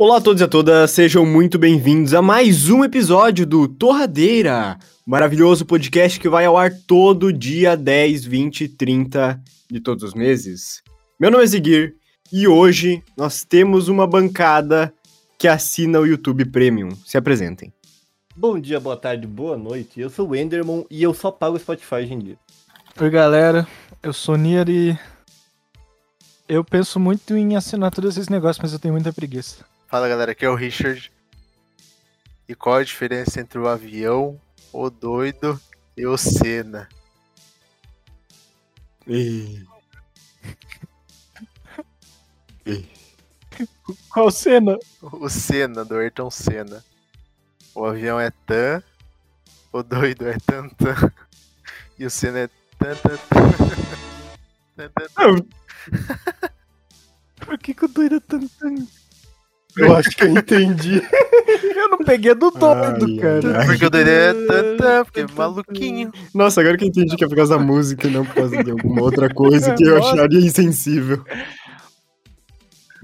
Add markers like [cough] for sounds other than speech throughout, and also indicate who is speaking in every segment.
Speaker 1: Olá a todos e a todas, sejam muito bem-vindos a mais um episódio do Torradeira, maravilhoso podcast que vai ao ar todo dia 10, 20 e 30 de todos os meses. Meu nome é Ziguir e hoje nós temos uma bancada que assina o YouTube Premium. Se apresentem.
Speaker 2: Bom dia, boa tarde, boa noite. Eu sou o Enderman e eu só pago o Spotify hoje em dia.
Speaker 3: Oi, galera. Eu sou Nier e eu penso muito em assinar todos esses negócios, mas eu tenho muita preguiça.
Speaker 4: Fala galera, aqui é o Richard. E qual a diferença entre o avião, o doido e o Senna?
Speaker 1: E...
Speaker 3: Qual cena?
Speaker 4: O Senna, do Ayrton Senna. O avião é tan, o doido é tantan. E o Senna é tan tan tan. [laughs] Tan, tan, tan.
Speaker 3: Por que, que o doido é tanto.
Speaker 1: Eu acho que eu entendi. [laughs]
Speaker 3: Eu não peguei do doido,
Speaker 1: Ai,
Speaker 3: cara.
Speaker 1: ai,
Speaker 4: Porque é tan, porque é maluquinho.
Speaker 1: Nossa, agora que eu entendi que é por causa da música e não por causa de alguma outra coisa que eu
Speaker 3: Nossa.
Speaker 1: acharia insensível.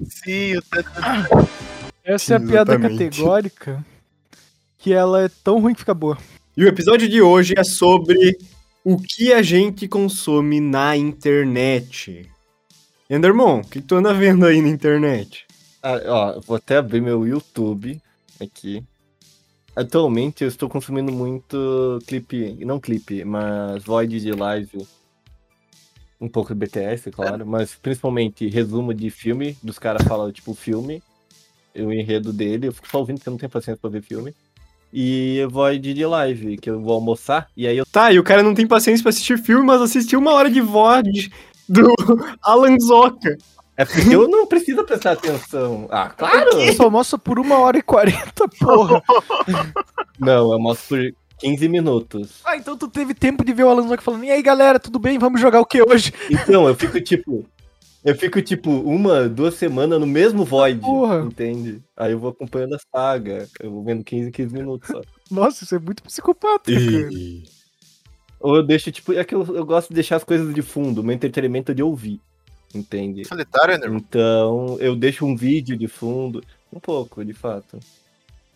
Speaker 4: Sim, tan.
Speaker 3: Essa é a piada categórica que ela é tão ruim que fica boa.
Speaker 1: E o episódio de hoje é sobre o que a gente consome na internet. Endermon, o que tu anda vendo aí na internet?
Speaker 2: Ah, ó, vou até abrir meu YouTube aqui. Atualmente eu estou consumindo muito clipe, não clipe, mas void de live. Um pouco de BTS, claro, mas principalmente resumo de filme, dos caras falam tipo filme, o enredo dele, eu fico só ouvindo porque eu não tenho paciência pra ver filme. E void de live, que eu vou almoçar, e aí eu
Speaker 1: Tá, e o cara não tem paciência pra assistir filme, mas assistiu uma hora de VOD do [laughs] Alan Zoca.
Speaker 2: É porque eu não preciso prestar atenção. Ah, claro!
Speaker 3: Eu só almoço por uma hora e quarenta, porra. [laughs]
Speaker 2: Não, eu mostro por 15 minutos.
Speaker 3: Ah, então tu teve tempo de ver o Alan Zoc falando, e aí galera, tudo bem? Vamos jogar o que hoje?
Speaker 2: Então, eu fico tipo. Eu fico tipo uma, duas semanas no mesmo void.
Speaker 3: Porra.
Speaker 2: Entende? Aí eu vou acompanhando a saga. Eu vou vendo 15, 15 minutos só.
Speaker 3: Nossa, isso é muito psicopata, cara.
Speaker 2: Ou eu deixo, tipo. É que eu, eu gosto de deixar as coisas de fundo. Meu entretenimento é de ouvir. Entende?
Speaker 4: Solitário, né?
Speaker 2: Então, eu deixo um vídeo de fundo. Um pouco, de fato.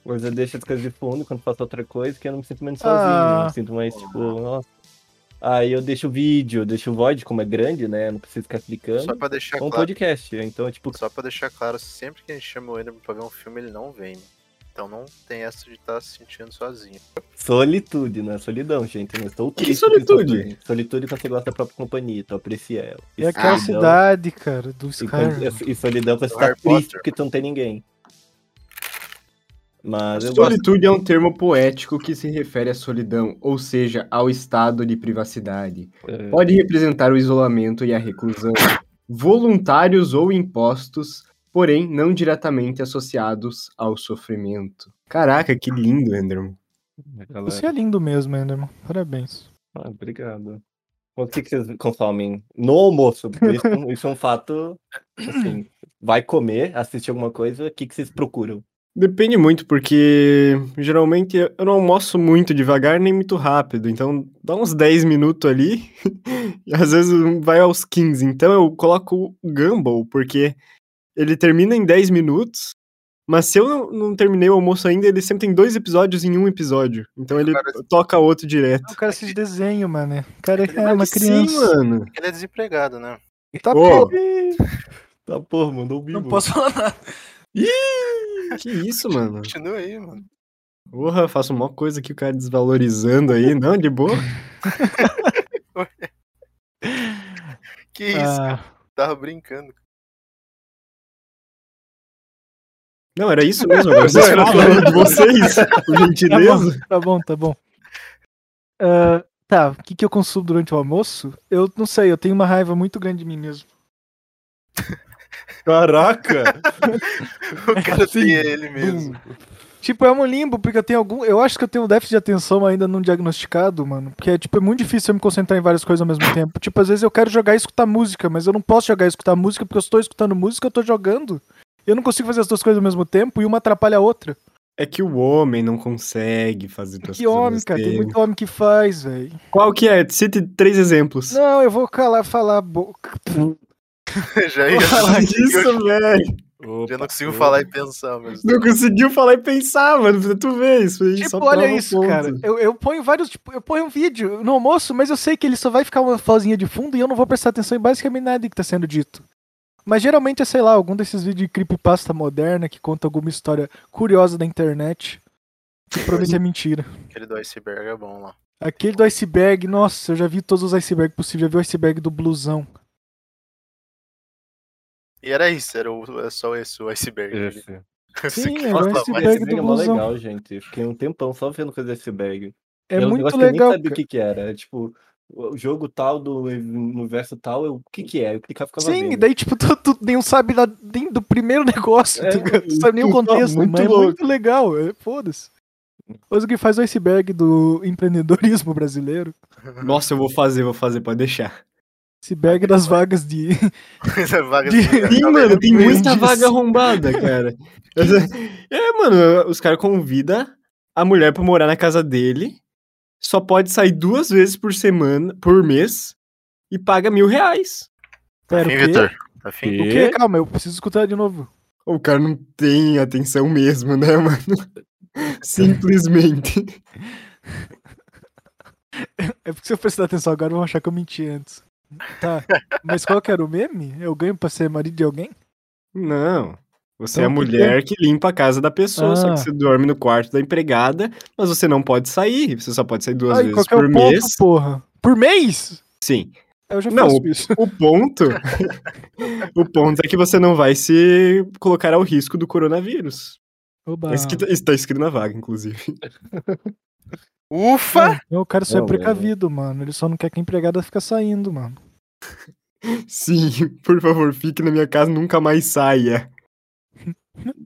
Speaker 2: Mas eu deixo as coisas de fundo quando faço outra coisa, que eu não me sinto menos sozinho.
Speaker 3: Ah.
Speaker 2: Me sinto mais, tipo, nossa. Aí eu deixo o vídeo, eu deixo o void, como é grande, né? eu Não preciso ficar clicando.
Speaker 4: Só pra deixar
Speaker 2: um
Speaker 4: claro.
Speaker 2: podcast. Então, tipo,
Speaker 4: Só pra deixar claro, sempre que a gente chama o Enderman pra ver um filme, ele não vem. né? Então não tem essa de estar se sentindo sozinho.
Speaker 2: solitude, não é solidão, gente. Eu não estou
Speaker 1: Que
Speaker 2: triste.
Speaker 1: solitude?
Speaker 2: Solitude, solitude quando você gosta da própria companhia, tu aprecia ela.
Speaker 3: E aquela
Speaker 2: solidão-
Speaker 3: cidade, cara, do
Speaker 2: E,
Speaker 3: Skyrim.
Speaker 2: e solidão pra você estar triste porque tu não tem ninguém. Mas eu gosto.
Speaker 1: Solitude é um termo poético que se refere à solidão, ou seja, ao estado de privacidade.
Speaker 2: é,
Speaker 1: Pode representar o isolamento e a reclusão, voluntários ou impostos, porém não diretamente associados ao sofrimento. Caraca, que lindo, Enderman.
Speaker 2: galera.
Speaker 3: Você é lindo mesmo, Enderman. Parabéns.
Speaker 2: Ah, obrigado. O que, que vocês consomem no almoço? Isso, isso é um fato. Assim, vai comer, assistir alguma coisa, o que, que vocês procuram?
Speaker 1: Depende muito, porque geralmente eu não almoço muito devagar nem muito rápido, então dá uns 10 minutos ali [laughs] e às vezes vai aos 15. Então eu coloco o Gumball, porque ele termina em 10 minutos, mas se eu não, não terminei o almoço ainda, ele sempre tem dois episódios em um episódio. Então ele
Speaker 4: Cara,
Speaker 1: toca outro direto.
Speaker 3: O cara assiste desenho, mano. O cara é
Speaker 4: vai
Speaker 3: uma
Speaker 1: Sim,
Speaker 3: criança.
Speaker 1: mano.
Speaker 4: Ele é desempregado, né?
Speaker 3: Tá
Speaker 1: Ô,
Speaker 3: pô,
Speaker 2: Tá, porra, mandou o
Speaker 3: não posso falar nada. [laughs]
Speaker 1: Que isso, mano?
Speaker 4: Continua aí, mano.
Speaker 1: Porra, faço uma coisa aqui, o cara desvalorizando aí. Não, de boa. [laughs]
Speaker 4: Que isso, cara?
Speaker 3: Ah,
Speaker 4: Tava brincando.
Speaker 1: Não, era isso mesmo. Agora [laughs] vocês falando de vocês, [laughs] por
Speaker 3: tá
Speaker 1: gentileza.
Speaker 3: bom, tá bom, tá bom. Ah, tá, o que, que eu consumo durante o almoço? Eu não sei, eu tenho uma raiva muito grande de mim mesmo.
Speaker 2: Caraca! [laughs]
Speaker 4: O cara
Speaker 3: Assim,
Speaker 4: tem ele mesmo.
Speaker 3: Tipo, é um limbo, porque eu tenho algum. Eu acho que eu tenho um déficit de atenção ainda não diagnosticado, mano. Porque é, tipo, é muito difícil eu me concentrar em várias coisas ao mesmo tempo. Tipo, às vezes eu quero jogar e escutar música, mas eu não posso jogar e escutar música porque eu estou escutando música eu tô jogando. Eu não consigo fazer as duas coisas ao mesmo tempo e uma atrapalha a outra.
Speaker 1: É que o homem não consegue fazer duas
Speaker 3: Que
Speaker 1: coisas ao
Speaker 3: homem, cara. Tem
Speaker 1: tempo.
Speaker 3: muito homem que faz, velho.
Speaker 1: Qual que é? Cite três exemplos.
Speaker 3: Não, eu vou calar, falar a boca. [laughs]
Speaker 4: Já ia
Speaker 3: Fala
Speaker 1: Isso, velho.
Speaker 2: Opa,
Speaker 4: Já não consigo falar e pensar, mas.
Speaker 1: Não conseguiu falar e pensar, mano. pra Tu vê isso aí.
Speaker 3: Tipo,
Speaker 1: só
Speaker 3: olha isso,
Speaker 1: ponto.
Speaker 3: cara. Eu, eu ponho vários. Tipo, eu ponho um vídeo no almoço, mas eu sei que ele só vai ficar uma vozinha de fundo e eu não vou prestar atenção em basicamente nada que tá sendo dito. Mas geralmente é, sei lá, algum desses vídeos de creepypasta moderna que conta alguma história curiosa da internet. Que provavelmente é mentira.
Speaker 4: Aquele do iceberg é bom lá.
Speaker 3: Aquele do iceberg, nossa, eu já vi todos os icebergs possíveis. Já vi o iceberg do blusão.
Speaker 4: E era isso, era, o, é só esse, o iceberg.
Speaker 2: Esse. [laughs]
Speaker 3: Sim,
Speaker 4: aqui-
Speaker 3: o iceberg
Speaker 2: esse
Speaker 3: do
Speaker 2: é mó
Speaker 3: blusão.
Speaker 2: legal, gente. Fiquei um tempão só vendo coisa desse bag.
Speaker 3: É
Speaker 2: Era
Speaker 3: muito
Speaker 2: que eu
Speaker 3: legal.
Speaker 2: nem sabia o que que era. É, tipo, o jogo tal do universo tal, eu, o que que é? Eu clicava ficava
Speaker 3: Sim,
Speaker 2: vendo.
Speaker 3: daí, tipo, tu, tu nenhum sabe da, nem do primeiro [laughs] negócio,
Speaker 2: É,
Speaker 3: tá ligado? Tu sabe nem o
Speaker 2: tu tá
Speaker 3: contexto,
Speaker 2: muito
Speaker 3: mas é
Speaker 2: louco.
Speaker 3: muito legal, é, foda-se. Coisa que faz o iceberg do empreendedorismo brasileiro.
Speaker 1: Nossa, eu vou fazer, vou fazer, pode deixar.
Speaker 3: Iceberg das vagas de. [laughs]
Speaker 4: Vaga
Speaker 3: De-
Speaker 1: Sim, [laughs]
Speaker 4: tá
Speaker 1: mano, tem muita vaga arrombada, cara. É, mano, os caras convidam a mulher pra morar na casa dele, só pode sair duas vezes por semana, por mês, e paga mil reais.
Speaker 4: Afim,
Speaker 3: quê?
Speaker 4: Vitor? Afim?
Speaker 3: O quê? Calma, eu preciso escutar de novo.
Speaker 1: O cara não tem atenção mesmo, né, mano? [laughs] Simplesmente. [laughs]
Speaker 3: É porque se eu prestar atenção agora, vão achar que eu menti antes. Tá, mas qual que era o meme? Eu ganho pra ser marido de alguém?
Speaker 1: Não. Você
Speaker 3: Então,
Speaker 1: é a
Speaker 3: o que que
Speaker 1: mulher que limpa a casa da pessoa, só
Speaker 3: Ah.
Speaker 1: que você dorme no quarto da empregada, mas você não pode sair. Você só pode sair duas
Speaker 3: Ai,
Speaker 1: vezes
Speaker 3: é
Speaker 1: por
Speaker 3: ponto,
Speaker 1: mês.
Speaker 3: porra? Por mês?
Speaker 1: Sim.
Speaker 3: Eu já
Speaker 1: Não,
Speaker 3: faço isso.
Speaker 1: O ponto. [laughs] o ponto é que você não vai se colocar ao risco do coronavírus.
Speaker 3: Oba.
Speaker 1: É isso que tá- Isso tá escrito na vaga, inclusive.
Speaker 4: Ufa!
Speaker 3: Não, o cara só é precavido, mano. Ele só não quer que a empregada fique saindo, mano.
Speaker 1: Sim, por favor, fique na minha casa, nunca mais saia.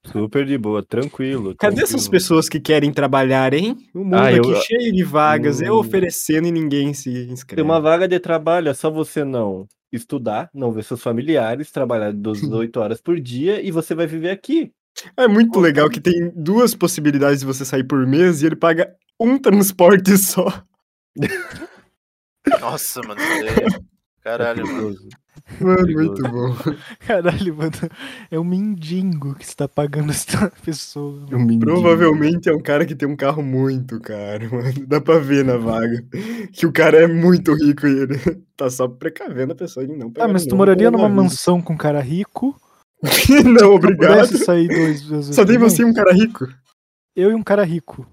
Speaker 2: Super de boa, tranquilo.
Speaker 1: Cadê
Speaker 2: tranquilo.
Speaker 1: essas pessoas que querem trabalhar, hein? O mundo
Speaker 2: Ah, eu-
Speaker 1: aqui cheio de vagas, eu
Speaker 2: Hum.
Speaker 1: oferecendo e ninguém se inscreve.
Speaker 2: Tem uma vaga de trabalho, é só você não estudar, não ver seus familiares, trabalhar 18 horas por dia e você vai viver aqui.
Speaker 1: É muito legal que tem duas possibilidades de você sair por mês e ele paga um transporte [laughs] só.
Speaker 4: Nossa, mano. aí- [laughs] Caralho, mano.
Speaker 1: Mano, muito bom. [laughs]
Speaker 3: Caralho, mano. É um mendigo que está pagando essa [laughs] pessoa.
Speaker 2: Um mendigo.
Speaker 1: Provavelmente é um cara que tem um carro muito caro, [laughs] mano. Dá pra ver na vaga. Que o cara é muito rico e ele tá só precavendo a pessoa de não
Speaker 3: Ah,
Speaker 1: pegar
Speaker 3: mas tu moraria numa
Speaker 1: coronavírus.
Speaker 3: mansão com um cara rico?
Speaker 1: não, obrigado.
Speaker 3: Sair dois vezes.
Speaker 1: Só tem você e um cara rico.
Speaker 3: Eu e um cara rico.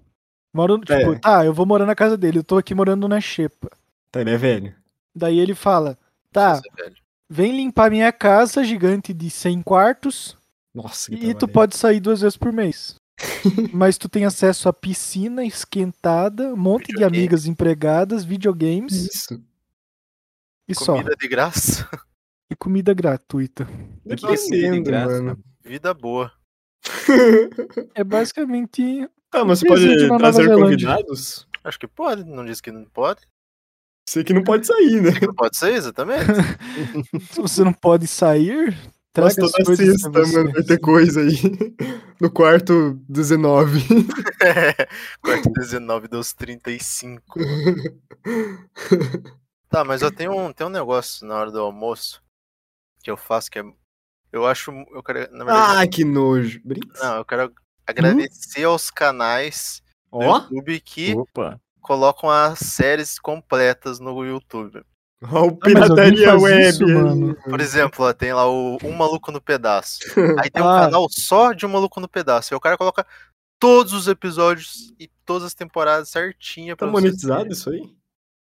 Speaker 3: Moro, tipo,
Speaker 1: É.
Speaker 3: tá, eu vou morar na casa dele. Eu tô aqui morando na Xepa.
Speaker 1: Tá, ele é velho.
Speaker 3: Daí ele fala: tá,
Speaker 4: velho.
Speaker 3: Vem limpar minha casa gigante de 100 quartos
Speaker 1: Nossa, que
Speaker 3: e tu pode sair duas vezes por mês. [laughs] Mas tu tem acesso a piscina esquentada, um monte de
Speaker 4: Videogame.
Speaker 3: amigas empregadas, videogames
Speaker 1: Isso.
Speaker 3: e só.
Speaker 4: Comida de graça.
Speaker 3: E comida gratuita.
Speaker 1: Eu
Speaker 2: Que de
Speaker 1: entendendo,
Speaker 2: graça.
Speaker 1: mano.
Speaker 4: Vida boa. [laughs]
Speaker 3: É basicamente.
Speaker 1: Ah, mas você pode trazer
Speaker 3: Zelândia.
Speaker 1: convidados?
Speaker 4: Acho que pode. Não disse que não pode.
Speaker 1: Você que não pode sair, né?
Speaker 4: Não pode ser, exatamente. [laughs]
Speaker 3: Se você não pode sair,
Speaker 1: Mas
Speaker 3: traga as
Speaker 1: toda
Speaker 3: coisas
Speaker 1: sexta,
Speaker 3: pra você.
Speaker 1: mano, vai ter coisa aí. No quarto 19. [laughs]
Speaker 4: Quarto 19 dos 35. Tá, mas eu tenho um, tem um negócio na hora do almoço que eu faço que é. Eu acho. Eu quero, na verdade,
Speaker 1: ah, que nojo. Brinks?
Speaker 4: não, eu quero agradecer aos canais do
Speaker 1: Ó,
Speaker 4: YouTube que
Speaker 2: Opa.
Speaker 4: Colocam as séries completas no YouTube. [laughs]
Speaker 1: ó o
Speaker 3: Ah,
Speaker 1: pirataria web.
Speaker 3: isso, mano.
Speaker 4: Por exemplo, ó, tem lá o Um Maluco no Pedaço. [laughs] Aí tem um
Speaker 3: Ah.
Speaker 4: canal só de Um Maluco no Pedaço. Aí o cara coloca todos os episódios e todas as temporadas certinha
Speaker 1: Tá
Speaker 4: pra você
Speaker 1: monetizado isso aí?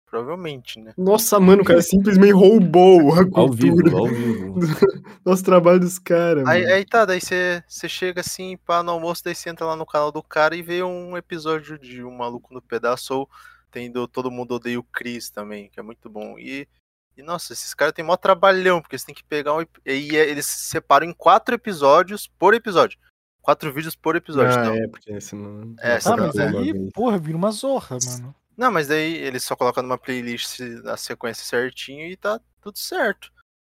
Speaker 4: Provavelmente, né?
Speaker 1: Nossa, mano, o cara simplesmente roubou a
Speaker 2: Ao vivo,
Speaker 1: cultura.
Speaker 2: ao vivo. [laughs]
Speaker 1: Nosso trabalho dos caras,
Speaker 4: Aí,
Speaker 1: mano.
Speaker 4: aí tá, daí você você chega assim, pá, no almoço, daí você entra lá no canal do cara e vê um episódio de Um Maluco no Pedaço, ou tem do Todo Mundo Odeia o Chris também, que é muito bom. E, e nossa, esses caras têm mó trabalhão, porque você tem que pegar um. E é- eles separam em quatro episódios por episódio. Quatro vídeos por episódio.
Speaker 1: Ah,
Speaker 4: então.
Speaker 1: é, porque esse não.
Speaker 4: É,
Speaker 1: não
Speaker 4: tá,
Speaker 3: Ah, mas aí, porra, vira uma zorra, mano.
Speaker 4: Não, mas daí eles só colocam numa playlist a sequência certinho e tá tudo certo.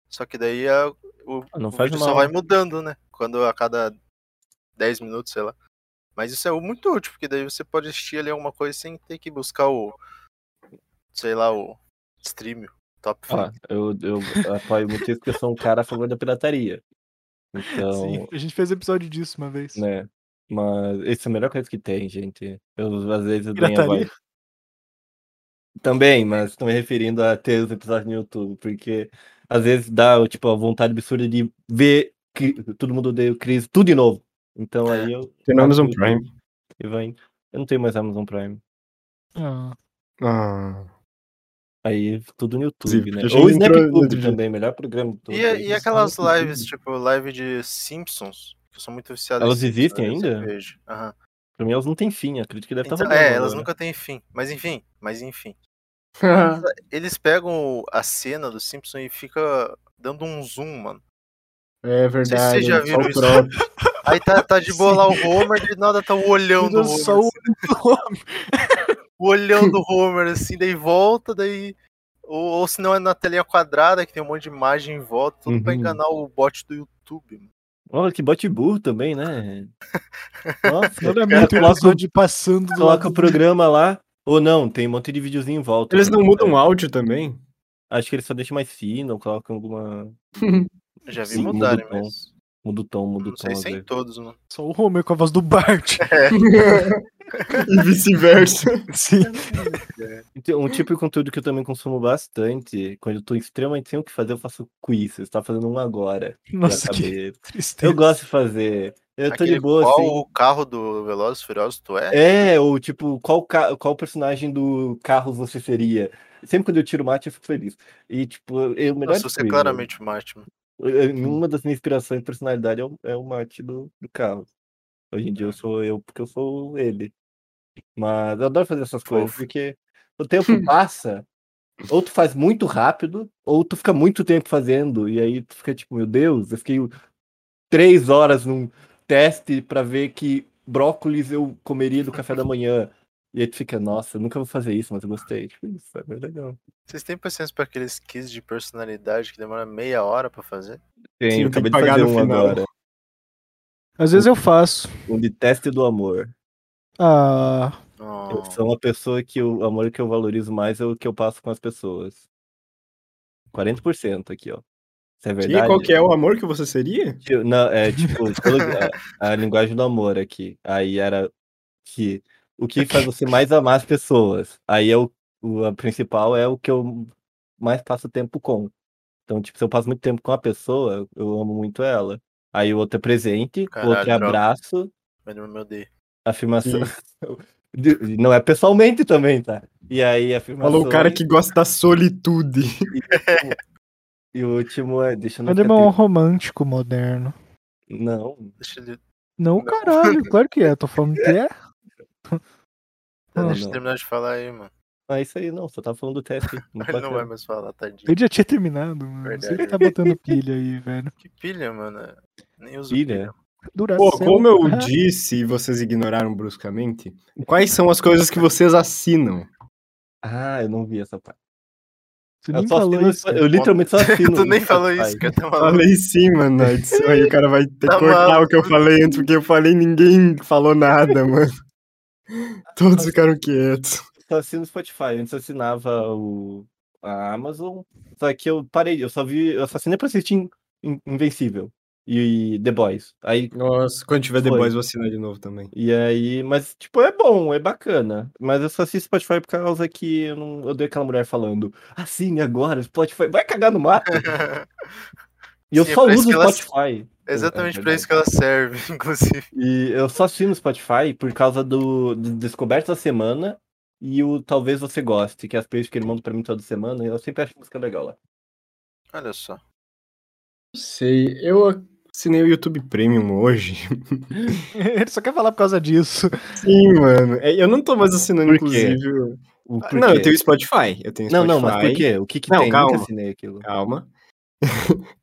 Speaker 4: Só que daí a, o,
Speaker 2: Ah, não
Speaker 4: o
Speaker 2: faz
Speaker 4: vídeo só
Speaker 2: mal.
Speaker 4: vai mudando, né? Quando a cada 10 minutos, sei lá. Mas isso é muito útil, porque daí você pode assistir ali alguma coisa sem ter que buscar o. Sei lá, o stream, top
Speaker 2: Ó, eu, eu apoio muito isso porque eu sou um cara a favor da pirataria. Então,
Speaker 3: Sim, a gente fez episódio disso uma vez.
Speaker 2: né? Mas essa é a melhor coisa que tem, gente. Eu, às vezes, eu
Speaker 3: Pirataria?
Speaker 2: Também, mas estou me referindo a ter os episódios no YouTube, porque às vezes dá, tipo, a vontade absurda de ver que todo mundo odeia o Chris, tudo de novo. Então
Speaker 4: É.
Speaker 2: aí eu.
Speaker 1: Tem no Amazon
Speaker 2: YouTube
Speaker 1: Prime.
Speaker 2: E vai. Eu não tenho mais Amazon Prime.
Speaker 3: Ah,
Speaker 1: Ah.
Speaker 2: Aí tudo no YouTube, né? Ou
Speaker 1: outro dia.
Speaker 2: também, melhor programa de todos.
Speaker 4: E, e aquelas
Speaker 1: Snap
Speaker 4: lives, tipo, live de Simpsons, que eu sou muito viciado
Speaker 2: Elas existem ainda?
Speaker 4: vejo. Aham.
Speaker 2: Pra mim elas não têm fim, acredito que deve estar
Speaker 4: Então,
Speaker 2: rolando.
Speaker 4: é, elas
Speaker 2: agora.
Speaker 4: nunca têm fim. Mas enfim, mas enfim. Eles pegam a cena do Simpsons e fica dando um zoom, mano.
Speaker 1: É verdade.
Speaker 4: vocês já viram
Speaker 1: o
Speaker 4: isso.
Speaker 1: próprio. [laughs]
Speaker 4: Aí tá, tá de boa lá o Homer, de nada tá o olhão do
Speaker 3: Meu
Speaker 4: Homer.
Speaker 3: Só o
Speaker 4: assim, [laughs] o olhão do [laughs] Homer, assim, daí volta, daí. Ou, ou se não é na telinha quadrada, que tem um monte de imagem em volta, tudo pra
Speaker 2: Uhum.
Speaker 4: enganar o bot do YouTube. mano.
Speaker 2: Olha que bote burro também, né? Nossa,
Speaker 3: Não é
Speaker 2: cara,
Speaker 3: muito
Speaker 2: coloca,
Speaker 3: episódio passando do
Speaker 2: coloca o programa lá. Ou não, tem um monte de videozinho em volta.
Speaker 1: Eles não
Speaker 2: É,
Speaker 1: mudam o áudio também?
Speaker 2: Acho que eles só deixam mais fino, colocam alguma. [laughs]
Speaker 4: Já vi mudarem, mas.
Speaker 2: Muda o tom, muda o
Speaker 4: Não
Speaker 2: tom.
Speaker 4: sei
Speaker 2: às
Speaker 4: se é todos, mano.
Speaker 3: Só o Homer com a voz do Bart. [laughs] [laughs]
Speaker 1: e vice-versa.
Speaker 3: Sim. [laughs]
Speaker 2: Então, Um tipo de conteúdo que eu também consumo bastante, quando eu tô extremamente sem o que fazer, eu faço quiz. Você tá fazendo um agora.
Speaker 3: Nossa, que tristeza.
Speaker 2: Eu gosto de fazer. Eu tô
Speaker 4: Aquele
Speaker 2: de boa,
Speaker 4: qual
Speaker 2: assim.
Speaker 4: o carro do Velozes e Furiosos tu é?
Speaker 2: É, ou tipo, qual, ca- qual personagem do carro você seria? Sempre quando eu tiro mate, eu fico feliz. E, tipo, eu melhor
Speaker 4: Nossa, você é claramente o Batman.
Speaker 2: Eu- eu- Uma das minhas inspirações de personalidade é o, é o mate do, do carro. Hoje em dia eu sou eu porque eu sou ele. Mas eu adoro fazer essas coisas,
Speaker 4: Fofo.
Speaker 2: porque o tempo passa, ou tu faz muito rápido, ou tu fica muito tempo fazendo, e aí tu fica tipo, meu Deus, eu fiquei três horas num teste pra ver que brócolis eu comeria do café da manhã. E aí tu fica, nossa, eu nunca vou fazer isso, mas eu gostei. Tipo, isso é bem legal.
Speaker 4: Vocês têm paciência pra aqueles quiz de personalidade que demora meia hora pra fazer?
Speaker 2: Tem,
Speaker 1: Sim,
Speaker 2: eu acabei de
Speaker 1: pagar
Speaker 2: fazer
Speaker 1: no
Speaker 2: um
Speaker 1: final.
Speaker 2: agora.
Speaker 3: Às vezes eu faço.
Speaker 2: Um de teste do amor.
Speaker 3: Ah,
Speaker 4: Oh,
Speaker 2: Eu sou uma pessoa que o amor que eu valorizo mais é o que eu passo com as pessoas. 40% aqui, ó. Isso é
Speaker 1: E
Speaker 2: verdade?
Speaker 1: qual que é o amor que você seria?
Speaker 2: Tipo, Não, é tipo, a, a linguagem do amor aqui. Aí era que o que faz você mais amar as pessoas. Aí é o, o a principal é o que eu mais passo tempo com. Então, tipo, se eu passo muito tempo com a pessoa, eu amo muito ela. Aí o outro é presente, o
Speaker 4: Caralho,
Speaker 2: outro é abraço,
Speaker 4: meu odeia.
Speaker 2: afirmação. [laughs] Não é pessoalmente também, tá? E aí, afirmação.
Speaker 1: Falou o cara que gosta da solitude.
Speaker 2: E o último é. Deixa eu não
Speaker 3: é
Speaker 2: ficar
Speaker 3: um romântico moderno.
Speaker 2: Não.
Speaker 4: Deixa
Speaker 3: Não,
Speaker 4: Não.
Speaker 3: caralho, claro que é. Tô falando que é. [laughs]
Speaker 2: Não,
Speaker 4: deixa eu terminar de falar aí, mano.
Speaker 2: Ah, isso aí não, só tava falando do teste. [laughs] Não
Speaker 4: Ele
Speaker 2: pode
Speaker 4: não vai mais falar, tadinho.
Speaker 3: Ele já tinha terminado, mano.
Speaker 4: Verdade.
Speaker 3: Você tá botando pilha aí, velho.
Speaker 4: Que pilha, mano. Nem uso
Speaker 2: Pilha?
Speaker 4: pilha.
Speaker 1: Pô, como eu disse e vocês ignoraram bruscamente, quais são as coisas que vocês assinam?
Speaker 2: Ah, eu não vi essa parte. Eu,
Speaker 3: falou
Speaker 2: assino-
Speaker 3: isso.
Speaker 2: eu literalmente só [laughs] assino.
Speaker 4: tu nem falou isso, cara. Tá.
Speaker 1: Falei sim, mano, na edição aí o cara vai ter que
Speaker 4: Tá
Speaker 1: cortar
Speaker 4: maluco.
Speaker 1: o que eu falei antes, porque eu falei e ninguém falou nada, [laughs] mano. Todos ficaram quietos.
Speaker 2: Só assino o Spotify. Antes eu assinava o... a Amazon. Só que eu parei, eu só vi. Eu só assinei pra assistir In- In- Invencível e The Boys. Aí
Speaker 1: Nossa, quando tiver The
Speaker 2: Foi.
Speaker 1: Boys, vou assinar de novo também.
Speaker 2: E aí, mas, tipo, é bom, é bacana. Mas eu só assisto Spotify por causa que eu não eu dei aquela mulher falando, assine agora, Spotify, vai cagar no mato. [laughs] E eu
Speaker 4: Sim, é
Speaker 2: só
Speaker 4: isso
Speaker 2: uso
Speaker 4: ela-
Speaker 2: Spotify.
Speaker 4: É exatamente
Speaker 2: É
Speaker 4: pra isso que ela serve, [laughs] inclusive.
Speaker 2: E eu só assino Spotify por causa do, do Descoberto da Semana e o Talvez Você Goste, que é as plays que ele manda pra mim toda semana, e eu sempre acho música legal lá.
Speaker 4: Olha só.
Speaker 1: Não sei, eu assinei o YouTube Premium hoje. [laughs]
Speaker 3: Ele só quer falar por causa disso.
Speaker 1: Sim, mano. É, Eu não tô mais assinando,
Speaker 2: Por quê?
Speaker 1: inclusive.
Speaker 2: O
Speaker 1: Ah,
Speaker 2: por
Speaker 1: Não,
Speaker 2: quê?
Speaker 1: eu tenho Spotify. Eu tenho
Speaker 2: Não,
Speaker 1: Spotify.
Speaker 2: não, mas por quê? O que que
Speaker 1: Não,
Speaker 2: tem?
Speaker 1: calma.
Speaker 2: Nunca assinei aquilo.
Speaker 1: Calma. [laughs]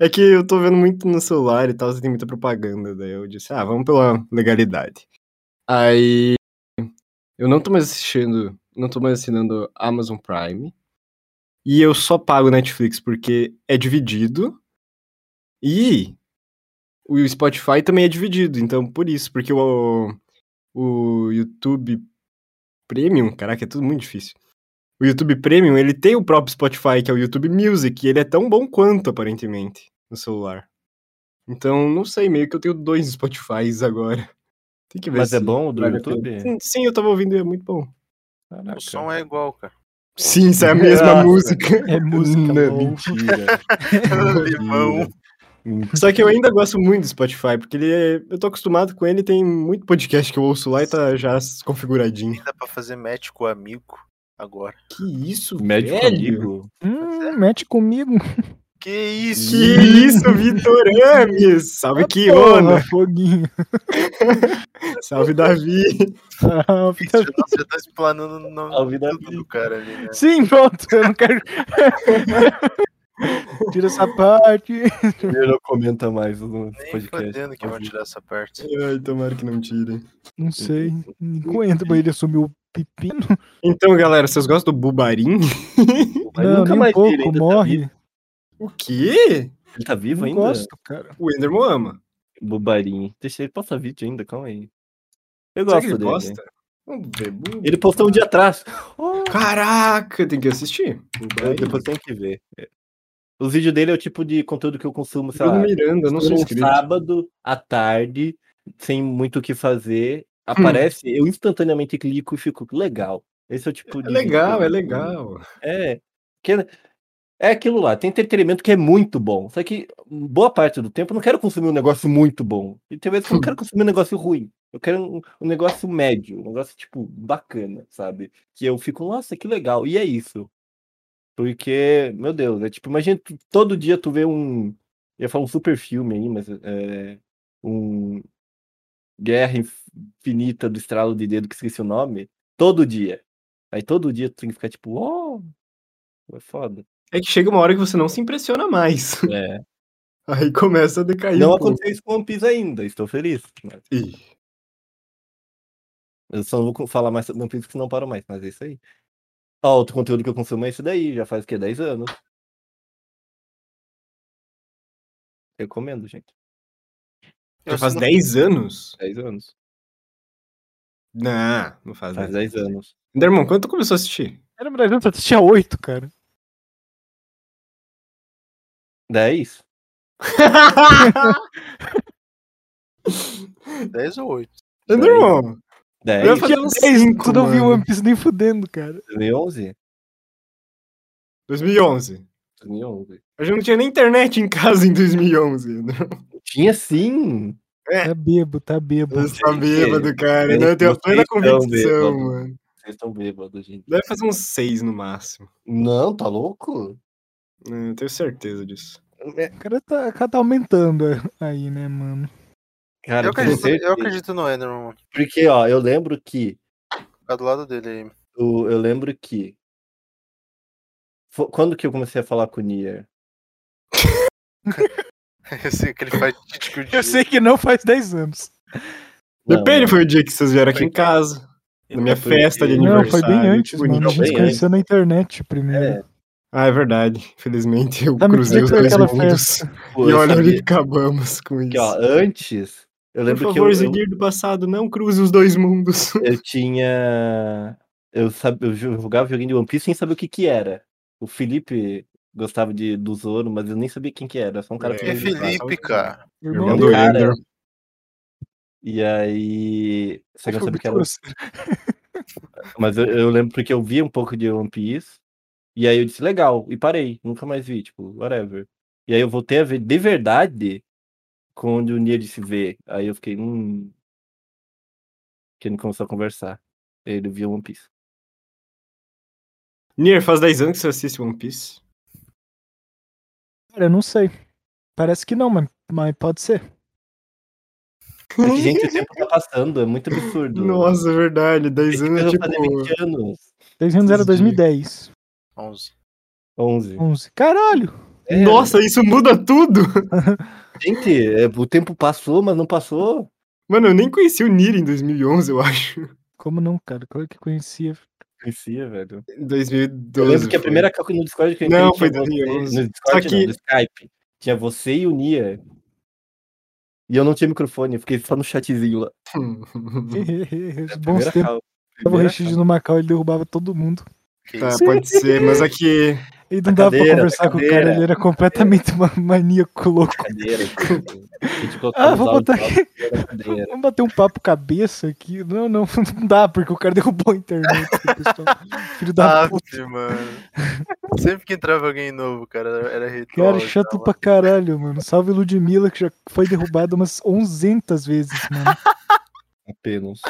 Speaker 1: é que eu tô vendo muito no celular e tal, você tem muita propaganda. Daí eu disse, ah, vamos pela legalidade. Aí eu não tô mais assistindo, não tô mais assinando Amazon Prime. E eu só pago Netflix porque é dividido. E o Spotify também é dividido, então por isso, porque o, o YouTube Premium, caraca, é tudo muito difícil. O YouTube Premium, ele tem o próprio Spotify, que é o YouTube Music, e ele é tão bom quanto, aparentemente, no celular. Então, não sei, meio que eu tenho dois [laughs] Spotifys agora. Tem que ver
Speaker 2: Mas é
Speaker 1: se
Speaker 2: bom o do YouTube?
Speaker 1: Sim, sim, eu tava ouvindo e é muito bom.
Speaker 2: Caraca.
Speaker 4: O som é igual, cara.
Speaker 1: Sim, isso é a mesma
Speaker 2: Nossa.
Speaker 1: música.
Speaker 3: É música,
Speaker 1: Não,
Speaker 3: LOL.
Speaker 2: Mentira. [laughs]
Speaker 4: Limão.
Speaker 2: Mentira.
Speaker 1: Só que eu ainda gosto muito do Spotify, porque ele é... eu tô acostumado com ele, tem muito podcast que eu ouço lá e tá já configuradinho.
Speaker 4: Dá pra fazer match com o amigo agora.
Speaker 1: Que isso,
Speaker 2: Médico
Speaker 1: velho?
Speaker 2: amigo.
Speaker 3: Hum, mete comigo.
Speaker 4: Que isso?
Speaker 1: Que isso, Vitor Ames! Salve, Kiona!
Speaker 3: Foguinho. [laughs]
Speaker 1: Salve, Davi!
Speaker 3: Ah,
Speaker 4: Nossa, já tá explanando o nome tudo do cara ali, né?
Speaker 3: Sim, pronto. Eu não quero. [laughs] Tira essa parte.
Speaker 2: Ele não comenta mais no
Speaker 4: Nem
Speaker 2: podcast.
Speaker 4: fodendo que vão tirar essa parte.
Speaker 1: Ai, tomara que não tirem.
Speaker 3: Não sei. Enquanto pra ele assumiu o pepino.
Speaker 1: Então, galera, vocês gostam do Bubarim?
Speaker 2: Mas
Speaker 3: não,
Speaker 2: nunca
Speaker 3: nem um
Speaker 2: mais vi,
Speaker 3: pouco.
Speaker 2: ele tá
Speaker 3: morre.
Speaker 2: vivo.
Speaker 1: O quê?
Speaker 2: Ele tá vivo
Speaker 3: não
Speaker 2: ainda?
Speaker 3: gosto, cara.
Speaker 1: O Enderman ama.
Speaker 2: Bobarinho. Deixa ele postar vídeo ainda, calma aí. Eu
Speaker 1: Será
Speaker 2: gosto
Speaker 1: ele
Speaker 2: dele.
Speaker 1: Bu-
Speaker 2: Ele postou um dia atrás. Oh,
Speaker 1: Caraca, tem que assistir.
Speaker 2: eu
Speaker 1: Bubarim.
Speaker 2: depois tem que ver. É. Os vídeos dele é o tipo de conteúdo que eu consumo, sei
Speaker 1: Bruno
Speaker 2: lá,
Speaker 1: Miranda, não sou
Speaker 2: num
Speaker 1: inscrito.
Speaker 2: sábado à tarde, sem muito o que fazer,
Speaker 1: Hum.
Speaker 2: aparece, eu instantaneamente clico e fico legal. Esse é o tipo
Speaker 1: É
Speaker 2: de.
Speaker 1: legal, é
Speaker 2: que eu-
Speaker 1: legal.
Speaker 2: É. Que é aquilo lá, tem entretenimento que é muito bom. Só que boa parte do tempo eu não quero consumir um negócio muito bom. E tem vezes que eu não quero consumir um negócio ruim. Eu quero um, um negócio médio, um negócio, tipo, bacana, sabe? Que eu fico, nossa, que legal. E é isso. Porque, meu Deus, é tipo, imagina tu- todo dia tu vê um. Eu ia falar um super filme aí, mas é. Um. Guerra Infinita do Estralo de Dedo, que esqueci o nome. Todo dia. Aí todo dia tu tem que ficar tipo, oh, é foda.
Speaker 1: É que chega uma hora que você não se impressiona mais.
Speaker 2: É. [laughs]
Speaker 1: Aí começa a decair
Speaker 2: Não
Speaker 1: um
Speaker 2: aconteceu isso com One Piece ainda, estou feliz. Mas
Speaker 1: Ih,
Speaker 2: Eu só não vou falar mais sobre One Piece que não paro mais, mas é isso aí. Ó, outro conteúdo que eu consumo é esse daí, já faz o quê? 10 anos. Recomendo, gente.
Speaker 1: Já faz 10 anos?
Speaker 2: 10 anos.
Speaker 1: Não, não faz,
Speaker 2: Faz
Speaker 1: 10
Speaker 2: 10 anos.
Speaker 1: Enderman, quando tu começou a assistir?
Speaker 3: Era melhor não, você tinha oito, cara.
Speaker 2: 10?
Speaker 4: 10 [laughs] [laughs] ou 8?
Speaker 1: Enderman,
Speaker 2: 10?
Speaker 1: Eu ia fazer
Speaker 3: Tinha
Speaker 1: uns
Speaker 3: 10,
Speaker 1: cinco,
Speaker 3: tu não viu
Speaker 1: mano.
Speaker 3: One Piece nem fudendo, cara.
Speaker 2: 2011?
Speaker 1: 2011.
Speaker 2: 2011.
Speaker 1: Eu já não tinha nem internet em casa em 2011. Enderman. [laughs]
Speaker 2: Tinha sim!
Speaker 3: Tá bebo, tá bebo.
Speaker 1: Eu sou bêbado, cara.
Speaker 2: Gente,
Speaker 1: Não, eu tenho a plena convicção, mano.
Speaker 2: Vocês estão bêbados, gente.
Speaker 1: Deve fazer uns 6 no máximo.
Speaker 2: Não, tá louco?
Speaker 1: É, Eu tenho certeza disso.
Speaker 3: O cara tá, o cara tá aumentando aí, né, mano?
Speaker 2: Cara,
Speaker 4: Eu acredito, eu acredito no Enderman.
Speaker 2: Porque, ó, eu lembro que
Speaker 4: Ficar do lado dele aí.
Speaker 2: o- eu lembro que quando que eu comecei a falar com o Nier? [laughs]
Speaker 4: Eu sei que ele faz [laughs] de.
Speaker 3: Eu sei que não faz 10 anos.
Speaker 2: Não,
Speaker 1: Depende,
Speaker 2: não.
Speaker 1: foi o dia que vocês vieram aqui em casa. Na minha festa de
Speaker 2: porque-
Speaker 3: Não,
Speaker 1: aniversário.
Speaker 3: foi bem antes,
Speaker 1: bonito.
Speaker 3: mano. A gente conheceu na internet primeiro.
Speaker 2: É,
Speaker 1: Ah, é verdade. Infelizmente, eu
Speaker 3: Tá
Speaker 1: cruzei os dois mundos.
Speaker 3: festa.
Speaker 1: E olha onde acabamos com isso.
Speaker 2: que, ó, antes, eu
Speaker 1: Por
Speaker 2: lembro
Speaker 1: favor,
Speaker 2: que eu,
Speaker 1: Zidir do passado, não cruze os dois mundos. [laughs]
Speaker 2: eu tinha. Eu, sab, eu jogava joguinho de One Piece sem saber o que que era. O Felipe gostava de, do Zoro, mas eu nem sabia quem que era. Só um cara
Speaker 1: É,
Speaker 2: que
Speaker 4: É. Felipe, cara.
Speaker 3: Irmão
Speaker 1: do
Speaker 2: cara.
Speaker 1: Ender.
Speaker 2: E aí. Você não sabe o que era. [laughs] Mas eu, eu lembro porque eu vi um pouco de One Piece. E aí eu disse, legal, e parei, nunca mais vi, tipo, whatever. E aí eu voltei a ver de verdade quando o Nia disse ver. Aí eu fiquei, hum. Que ele começou a conversar. Ele viu One Piece.
Speaker 1: Nier, faz 10 anos que você assiste One Piece.
Speaker 3: Cara, eu não sei. Parece que não, mas, mas pode ser.
Speaker 2: É que, gente, o tempo tá passando, é muito absurdo.
Speaker 1: Nossa, é verdade. 10
Speaker 2: Esse
Speaker 1: anos é tipo.
Speaker 2: fazer 20 anos.
Speaker 3: 10 anos era
Speaker 1: Entendi.
Speaker 3: 2010.
Speaker 4: 11.
Speaker 2: 11.
Speaker 3: 11. Caralho!
Speaker 2: É,
Speaker 1: Nossa, isso muda tudo! [laughs]
Speaker 2: Gente, é, o tempo passou, mas não passou.
Speaker 1: Mano, eu nem conheci o Nier em 2011, eu acho.
Speaker 3: Como não, cara? Claro que conhecia.
Speaker 2: Conhecia, velho.
Speaker 1: Em 2012.
Speaker 2: Eu lembro que a primeira calca no Discord que eu
Speaker 1: Não, foi
Speaker 2: tinha você-
Speaker 1: 2011.
Speaker 2: No Discord,
Speaker 1: Só que-
Speaker 2: não, no Skype. Tinha você e o Nia. E eu não tinha microfone, eu fiquei só no chatzinho lá. [laughs]
Speaker 3: Bons
Speaker 2: primeira
Speaker 3: tempos.
Speaker 2: cal-
Speaker 3: Tava o Rashid no Macau, ele derrubava todo mundo.
Speaker 1: Tá, pode ser, mas aqui
Speaker 3: E não
Speaker 2: A
Speaker 3: dava pra conversar com o cara, ele era completamente [laughs] ma- maníaco louco.
Speaker 2: Cadeira. [laughs]
Speaker 3: Ah, vou botar aqui. Vamos bater um papo cabeça aqui. Não, não, [laughs] não dá, porque o cara derrubou a internet. Filho da
Speaker 4: Ah,
Speaker 3: puta.
Speaker 4: mano. Sempre que entrava alguém novo, cara, era ritual.
Speaker 3: Cara, chato pra caralho, mano. Salve Ludmilla, que já foi derrubada umas 1100 vezes, mano.
Speaker 2: Apenas.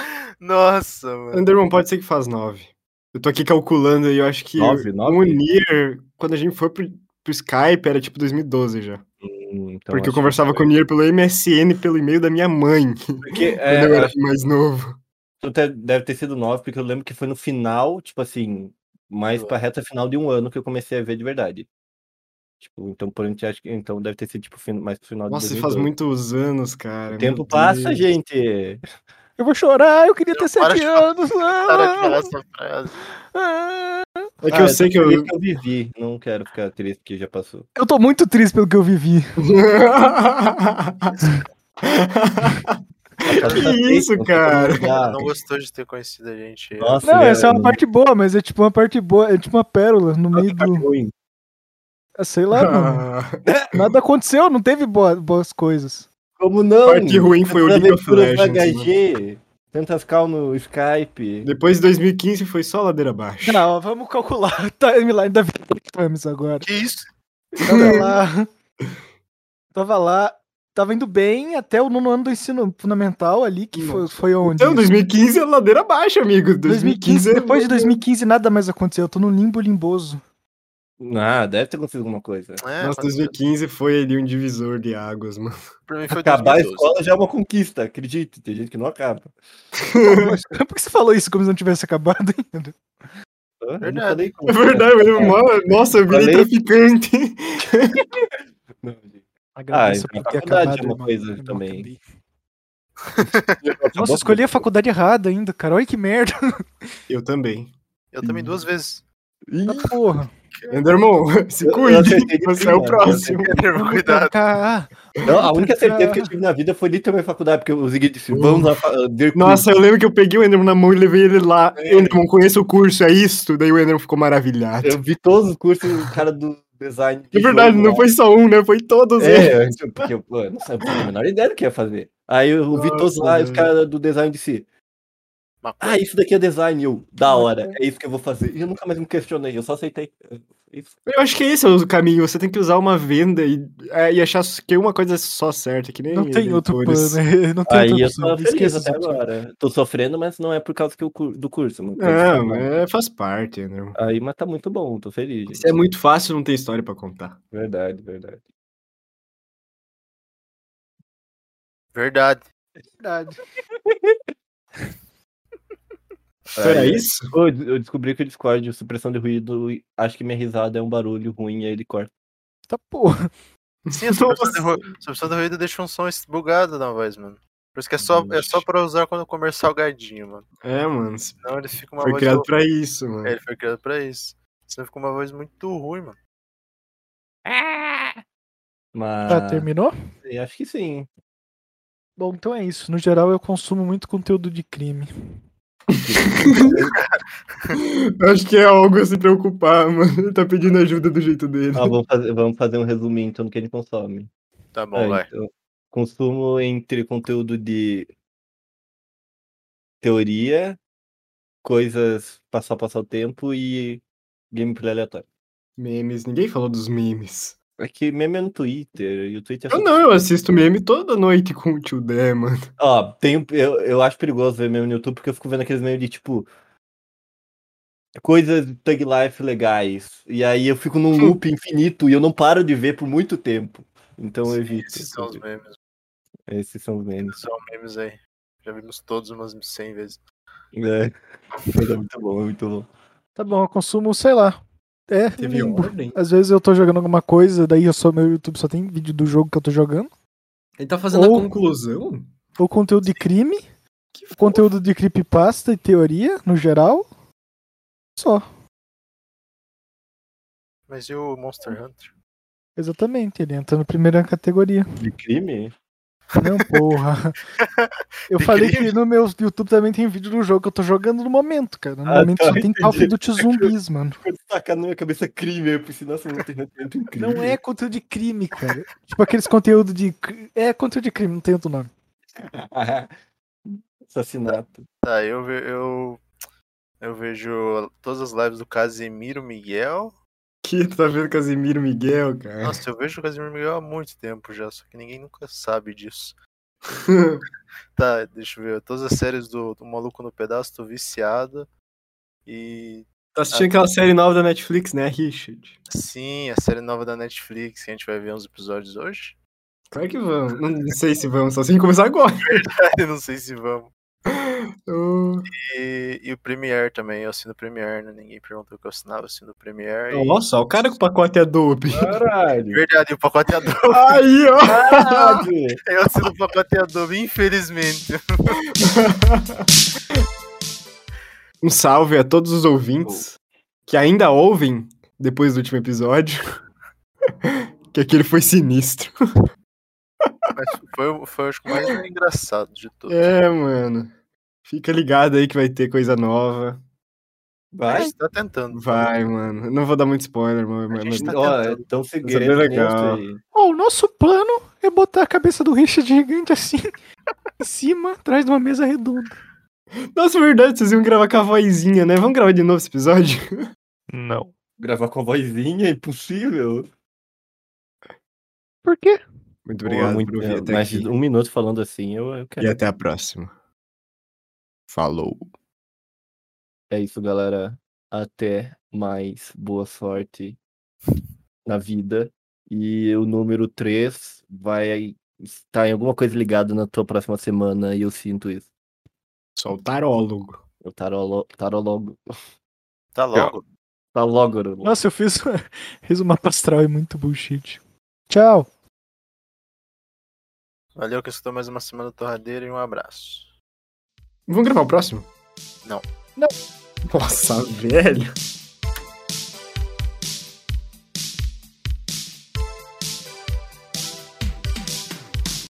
Speaker 4: Nossa, mano.
Speaker 1: Enderman pode ser que faz 9. Eu tô aqui calculando e eu acho que
Speaker 2: Nove, nove?
Speaker 1: o Nier, quando a gente foi pro, pro Skype, era tipo 2012 já.
Speaker 2: Hum, então
Speaker 1: porque eu conversava com o Nier pelo MSN pelo e-mail da minha mãe,
Speaker 2: Porque, [laughs]
Speaker 1: quando
Speaker 2: é,
Speaker 1: eu era
Speaker 2: acho
Speaker 1: mais novo.
Speaker 2: deve ter sido 9, porque eu lembro que foi no final, tipo assim, mais pra reta final de um ano que eu comecei a ver de verdade. Tipo, então por gente acho que então deve ter sido tipo mais pro final de
Speaker 1: Nossa,
Speaker 2: 2012.
Speaker 1: faz muitos anos, cara.
Speaker 2: O tempo passa, gente.
Speaker 3: Eu vou chorar, eu queria ter
Speaker 4: Para
Speaker 3: 7
Speaker 4: de
Speaker 3: anos.
Speaker 4: Para de falar
Speaker 3: Ah, [laughs]
Speaker 4: essa frase.
Speaker 3: ah.
Speaker 1: É que
Speaker 2: Ah,
Speaker 1: eu sei que eu.
Speaker 2: eu vivi, não quero ficar triste porque já passou.
Speaker 3: Eu tô muito triste pelo que eu vivi. [laughs]
Speaker 1: que isso, cara?
Speaker 4: Não gostou de ter conhecido a gente.
Speaker 2: Nossa,
Speaker 3: Não,
Speaker 2: ele
Speaker 3: essa é uma
Speaker 2: um
Speaker 3: parte boa, mas é tipo uma parte boa, é tipo uma pérola no meio do.
Speaker 2: ruim.
Speaker 3: Ah, Sei lá, mano. [laughs] Nada aconteceu, não teve boa- boas coisas.
Speaker 2: Como não?
Speaker 1: Parte ruim foi o League of Legends,
Speaker 2: HG, tantas cal no Skype.
Speaker 1: Depois de 2015 foi só ladeira abaixo.
Speaker 3: Não, vamos calcular a timeline da Camis agora.
Speaker 4: Que isso?
Speaker 3: Tava lá. Tava lá. Tava indo bem até o nono ano do ensino fundamental ali, que foi, foi onde?
Speaker 1: Então, 2015 é ladeira abaixo, amigo.
Speaker 3: 2015,
Speaker 1: é-
Speaker 3: depois de 2015 nada mais aconteceu. Eu tô no limbo limboso.
Speaker 2: Ah, deve ter acontecido alguma coisa.
Speaker 4: É,
Speaker 1: Nossa,
Speaker 4: mas
Speaker 1: 2015 foi ali um divisor de águas, mano.
Speaker 4: pra mim foi
Speaker 2: Acabar a
Speaker 4: 2012.
Speaker 2: escola já é uma conquista, acredite. Tem gente que não acaba. [laughs]
Speaker 3: Mas Por que você falou isso como se não tivesse acabado ainda?
Speaker 2: Eu
Speaker 4: Verdade.
Speaker 2: como-
Speaker 1: É verdade, mas, mano, nossa, eu virei
Speaker 2: Falei.
Speaker 1: traficante. [laughs]
Speaker 2: Não, gente.
Speaker 3: Agradeço
Speaker 2: então a
Speaker 3: por ter
Speaker 2: faculdade
Speaker 3: acabado,
Speaker 2: é uma coisa
Speaker 3: Eu
Speaker 2: também. [laughs]
Speaker 3: Nossa, eu escolhi a faculdade errada ainda, cara. Olha que merda.
Speaker 1: Eu também.
Speaker 4: Eu também duas vezes.
Speaker 2: Ih,
Speaker 3: Ah, porra.
Speaker 1: Enderman, [laughs] se cuide.
Speaker 2: de
Speaker 1: Você é o próximo. [laughs]
Speaker 4: Cuidado.
Speaker 3: Cá.
Speaker 2: Não, a única certeza que eu tive na vida foi literalmente faculdade, porque o Ziggy disse, vamos lá
Speaker 1: Nossa, eu lembro que eu peguei o Enderman na mão e levei ele lá.
Speaker 2: É.
Speaker 1: Enderman, conheço o curso, é isto? Daí o Enderman ficou maravilhado.
Speaker 2: Eu vi todos os cursos do cara do design. de
Speaker 1: É verdade, não foi só um, né? Foi todos eles.
Speaker 2: É, tipo, porque eu, eu não sabia a menor ideia do que ia fazer. Aí eu vi todos lá e os
Speaker 1: velho.
Speaker 2: caras do design disse, ah, isso daqui é design, eu, da hora, é isso que eu vou fazer. E eu nunca mais me questionei, eu só aceitei. Isso.
Speaker 1: Eu acho que esse é o caminho. Você tem que usar uma venda e, é, e achar que uma coisa é só certa, que nem
Speaker 3: Não tem outro plano. né? Não tem
Speaker 2: Aí eu tô feliz até
Speaker 3: opção.
Speaker 2: agora. Tô sofrendo, mas não é por causa que eu, do curso. mano.
Speaker 1: Não, é, faz parte, Enderman.
Speaker 2: Aí, mas tá muito bom, tô feliz, gente.
Speaker 1: Se é muito fácil, não tem história pra contar.
Speaker 2: Verdade, verdade.
Speaker 4: Verdade. [laughs]
Speaker 3: Verdade.
Speaker 1: Era
Speaker 2: Aí,
Speaker 1: isso?
Speaker 2: Eu, eu descobri que o Discord, a supressão de ruído, acho que minha risada é um barulho ruim e aí ele corta.
Speaker 3: Tá porra.
Speaker 4: Sim, a supressão de ru- supressão de ruído deixa um som bugado na voz, mano. Por isso que é só, é só pra usar quando comer salgadinho, mano.
Speaker 1: É, mano.
Speaker 4: Senão ele fica uma
Speaker 1: Foi
Speaker 4: voz.
Speaker 1: criado
Speaker 4: horrível.
Speaker 1: pra isso, mano.
Speaker 4: É, ele foi criado pra isso. Senão fica uma voz muito ruim, mano.
Speaker 2: Mas.
Speaker 3: Tá, terminou?
Speaker 2: eu acho que sim.
Speaker 3: Bom, então é isso. No geral, eu consumo muito conteúdo de crime. [laughs]
Speaker 1: Acho que é algo a se preocupar, mano. Ele tá pedindo ajuda do jeito dele.
Speaker 2: Ah, vamos, fazer, vamos fazer um resuminho então do que ele consome.
Speaker 4: Tá bom,
Speaker 2: É,
Speaker 4: vai.
Speaker 2: então, consumo entre conteúdo de teoria, coisas só passar o tempo e gameplay aleatório.
Speaker 1: Memes. Ninguém falou dos memes.
Speaker 2: É que meme é no Twitter, e o Twitter é
Speaker 1: Eu não, eu assisto meme toda noite com o tio Dé, mano.
Speaker 2: Ó, tem, eu, eu acho perigoso ver meme no YouTube porque eu fico vendo aqueles memes de tipo. Coisas de Thug Life legais. E aí eu fico num loop infinito e eu não paro de ver por muito tempo. Então eu evito.
Speaker 4: Esses são os memes.
Speaker 2: Esses são os memes.
Speaker 4: São memes aí. Já vimos todos umas 100 vezes.
Speaker 2: É. Mas [laughs] é muito bom, é muito bom.
Speaker 3: Tá bom, eu consumo, sei lá. É,
Speaker 1: Teve
Speaker 3: limbo.
Speaker 1: ordem.
Speaker 3: Às vezes eu tô jogando alguma coisa, daí eu só, meu YouTube só tem vídeo do jogo que eu tô jogando.
Speaker 1: Ele tá fazendo
Speaker 3: Ou-
Speaker 1: a conclusão?
Speaker 3: Ou conteúdo de crime,
Speaker 1: Que
Speaker 3: conteúdo de creepypasta e teoria, no geral. Só.
Speaker 4: Mas e o Monster Hunter?
Speaker 3: Exatamente, ele entra na primeira categoria.
Speaker 2: De crime?
Speaker 3: Não, porra. [laughs] Eu
Speaker 4: Tem
Speaker 3: falei
Speaker 4: crime?
Speaker 3: que no meu YouTube também tem vídeo do jogo que eu tô jogando no momento, cara. No
Speaker 2: Ah,
Speaker 3: momento
Speaker 2: tá,
Speaker 3: só tem Call of
Speaker 2: entendi.
Speaker 3: Duty [laughs] zumbis, mano.
Speaker 2: Quando tacar na minha cabeça crime, eu pensei, nossa, não tem muito incrível.
Speaker 3: Não é conteúdo de crime, cara. Tipo aqueles conteúdo de. É conteúdo de crime, não tem outro nome. [laughs]
Speaker 2: Assassinato.
Speaker 4: Tá, eu, eu, eu vejo todas as lives do Casemiro Miguel.
Speaker 1: Que tu tá vendo Casimiro Miguel, cara?
Speaker 4: Nossa, eu vejo o Casemiro Miguel há muito tempo já, só que ninguém nunca sabe disso. [laughs] Tá, deixa eu ver. Todas as séries do, do Maluco no Pedaço, tô viciado. E
Speaker 1: tá assistindo aquela série nova da Netflix, né, Richard?
Speaker 4: sim, a série nova da Netflix, que a gente vai ver uns episódios hoje.
Speaker 1: Claro que vamos. Não sei se vamos, só sem começar agora. [laughs]
Speaker 4: Não sei se vamos.
Speaker 1: Oh,
Speaker 4: E, e o Premiere também, eu assino o Premiere, né? Ninguém perguntou o que eu assinava, eu assino o Premiere. e-
Speaker 1: Nossa, o cara com o pacote Adobe.
Speaker 2: Caralho. [laughs]
Speaker 4: Verdade, o pacote é Adobe. [laughs]
Speaker 1: Aí, ó.
Speaker 2: Caralho.
Speaker 4: Eu assino o pacote Adobe, infelizmente. [laughs]
Speaker 1: Um salve a todos os ouvintes que ainda ouvem depois do último episódio. que aquele foi sinistro.
Speaker 4: Mas foi, foi acho que mais [laughs] engraçado de todos.
Speaker 1: É, mano. Fica ligado aí que vai ter coisa nova.
Speaker 4: A
Speaker 2: Vai.
Speaker 4: gente tá tentando.
Speaker 1: Vai, mano. Não vou dar muito spoiler, mano.
Speaker 4: A
Speaker 1: mas-
Speaker 4: gente tá
Speaker 2: Ó,
Speaker 4: tentando.
Speaker 2: então
Speaker 1: Isso é
Speaker 2: segredo
Speaker 1: legal.
Speaker 2: aí.
Speaker 3: Ó, o nosso plano é botar a cabeça do Richard gigante assim, [laughs] em cima, atrás de uma mesa redonda.
Speaker 1: Nossa, verdade, vocês iam gravar com a vozinha, né? Vamos gravar de novo esse episódio?
Speaker 3: Não.
Speaker 2: Gravar com a vozinha é impossível.
Speaker 3: Por quê?
Speaker 1: Muito obrigado
Speaker 2: muito-
Speaker 1: por ouvir até
Speaker 2: Mas
Speaker 1: aqui.
Speaker 2: um minuto falando assim, eu, eu quero.
Speaker 1: E até a próxima. Falou.
Speaker 2: É isso, galera. Até mais. Boa sorte na vida. E o número 3 vai estar em alguma coisa ligada na tua próxima semana e eu sinto isso.
Speaker 1: Só o tarólogo.
Speaker 2: O tarolo, tarologo.
Speaker 4: Tá logo.
Speaker 2: Talógoro.
Speaker 3: Nossa, eu fiz, [laughs] fiz uma astral é muito bullshit. Tchau.
Speaker 4: Valeu que escutou mais uma semana do Torradeira e um abraço.
Speaker 1: Vamos gravar o próximo?
Speaker 4: Não.
Speaker 3: Não.
Speaker 1: Nossa, [laughs] velho.